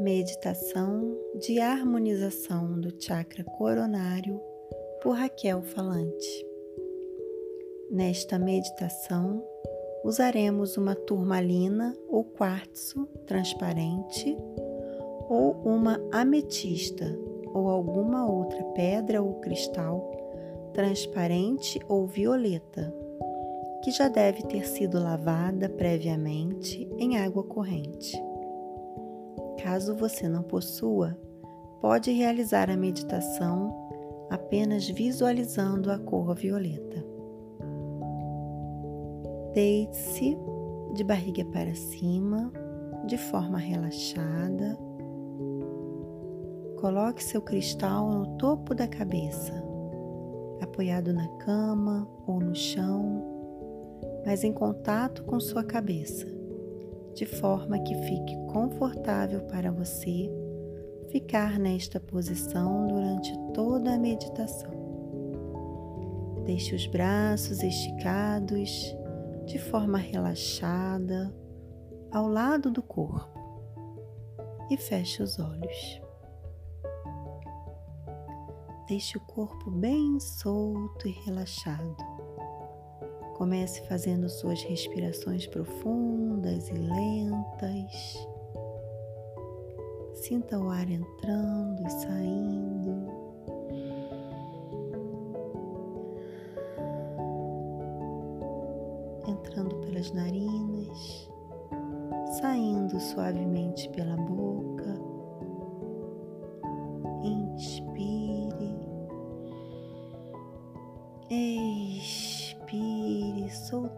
Meditação de harmonização do chakra coronário por Raquel Falante. Nesta meditação, usaremos uma turmalina ou quartzo transparente ou uma ametista ou alguma outra pedra ou cristal transparente ou violeta, que já deve ter sido lavada previamente em água corrente. Caso você não possua, pode realizar a meditação apenas visualizando a cor violeta. Deite-se de barriga para cima, de forma relaxada. Coloque seu cristal no topo da cabeça, apoiado na cama ou no chão, mas em contato com sua cabeça de forma que fique confortável para você ficar nesta posição durante toda a meditação. Deixe os braços esticados de forma relaxada ao lado do corpo e feche os olhos. Deixe o corpo bem solto e relaxado. Comece fazendo suas respirações profundas e lentas. Sinta o ar entrando e saindo. Entrando pelas narinas, saindo suavemente pela boca.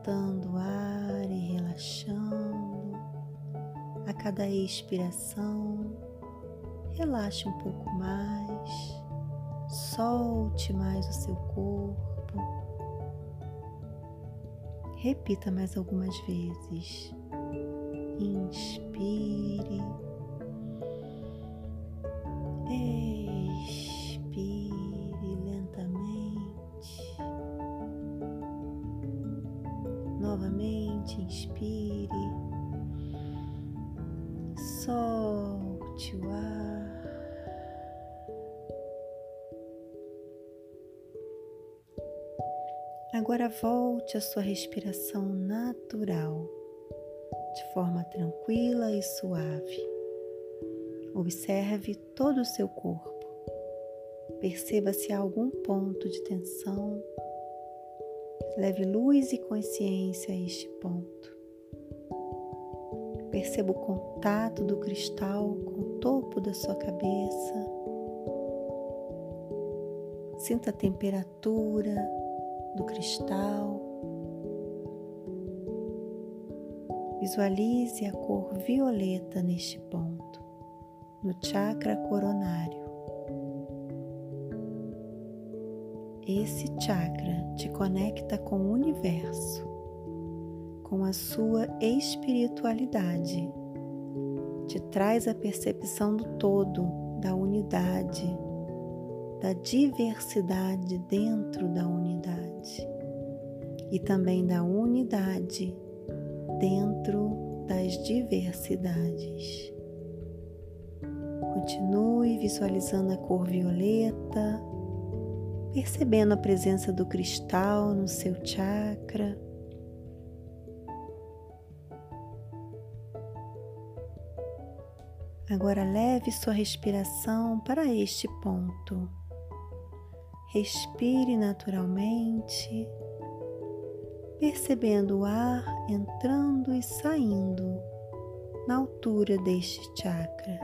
Soltando o ar e relaxando. A cada expiração, relaxe um pouco mais, solte mais o seu corpo. Repita mais algumas vezes. Inspire. Novamente, inspire, solte o ar. Agora volte à sua respiração natural, de forma tranquila e suave. Observe todo o seu corpo. Perceba se há algum ponto de tensão Leve luz e consciência a este ponto. Perceba o contato do cristal com o topo da sua cabeça. Sinta a temperatura do cristal. Visualize a cor violeta neste ponto, no chakra coronário. Esse chakra te conecta com o universo, com a sua espiritualidade, te traz a percepção do todo, da unidade, da diversidade dentro da unidade e também da unidade dentro das diversidades. Continue visualizando a cor violeta percebendo a presença do cristal no seu chakra. Agora leve sua respiração para este ponto. Respire naturalmente, percebendo o ar entrando e saindo na altura deste chakra,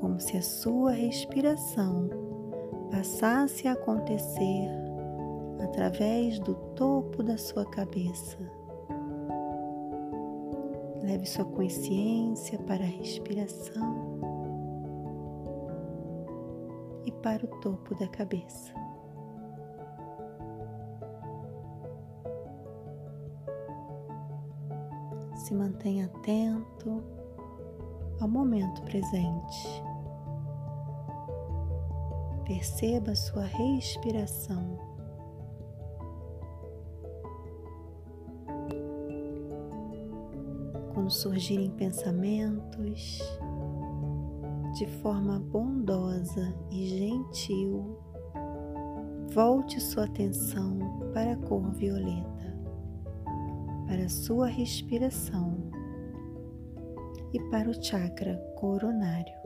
como se a sua respiração passasse a acontecer através do topo da sua cabeça. Leve sua consciência para a respiração e para o topo da cabeça. Se mantenha atento ao momento presente. Perceba sua respiração. Quando surgirem pensamentos, de forma bondosa e gentil, volte sua atenção para a cor violeta, para a sua respiração e para o chakra coronário.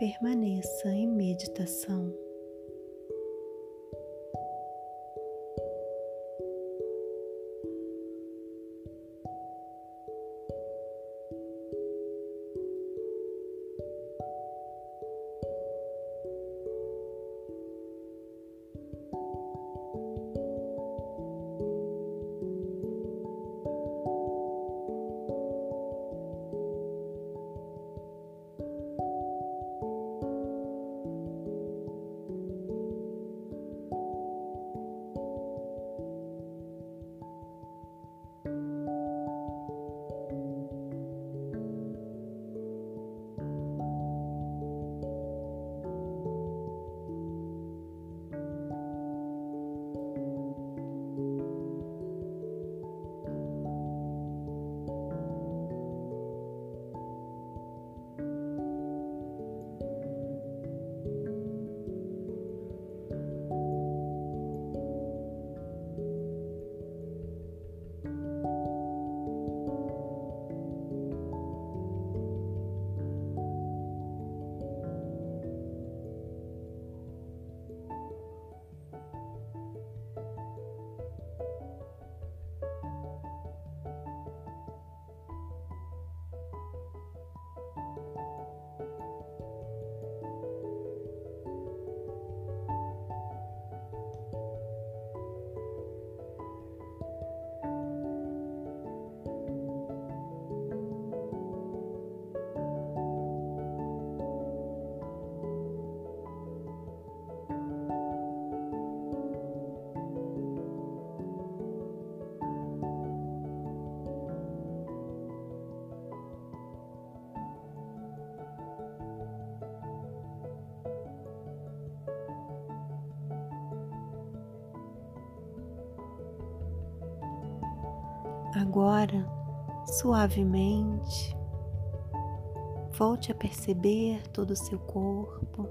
Permaneça em meditação. Agora, suavemente, volte a perceber todo o seu corpo.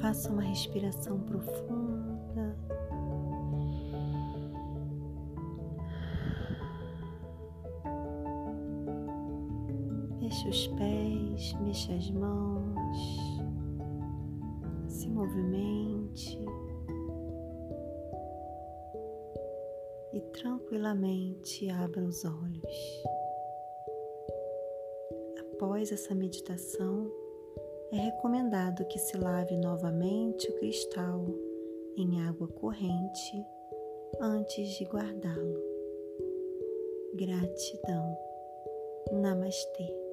Faça uma respiração profunda. Mexa os pés, mexa as mãos, se movimente. E tranquilamente abra os olhos. Após essa meditação, é recomendado que se lave novamente o cristal em água corrente antes de guardá-lo. Gratidão. Namastê.